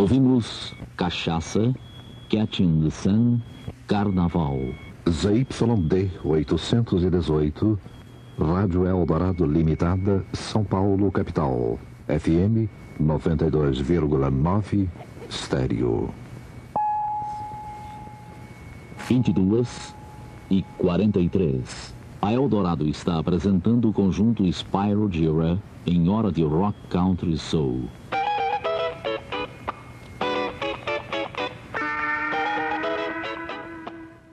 Ouvimos Cachaça, Catching the Sun, Carnaval. ZYD 818, Rádio Eldorado Limitada, São Paulo, capital. FM 92,9, estéreo. 22 e 43. A Eldorado está apresentando o conjunto Spyro Jira em hora de rock country soul.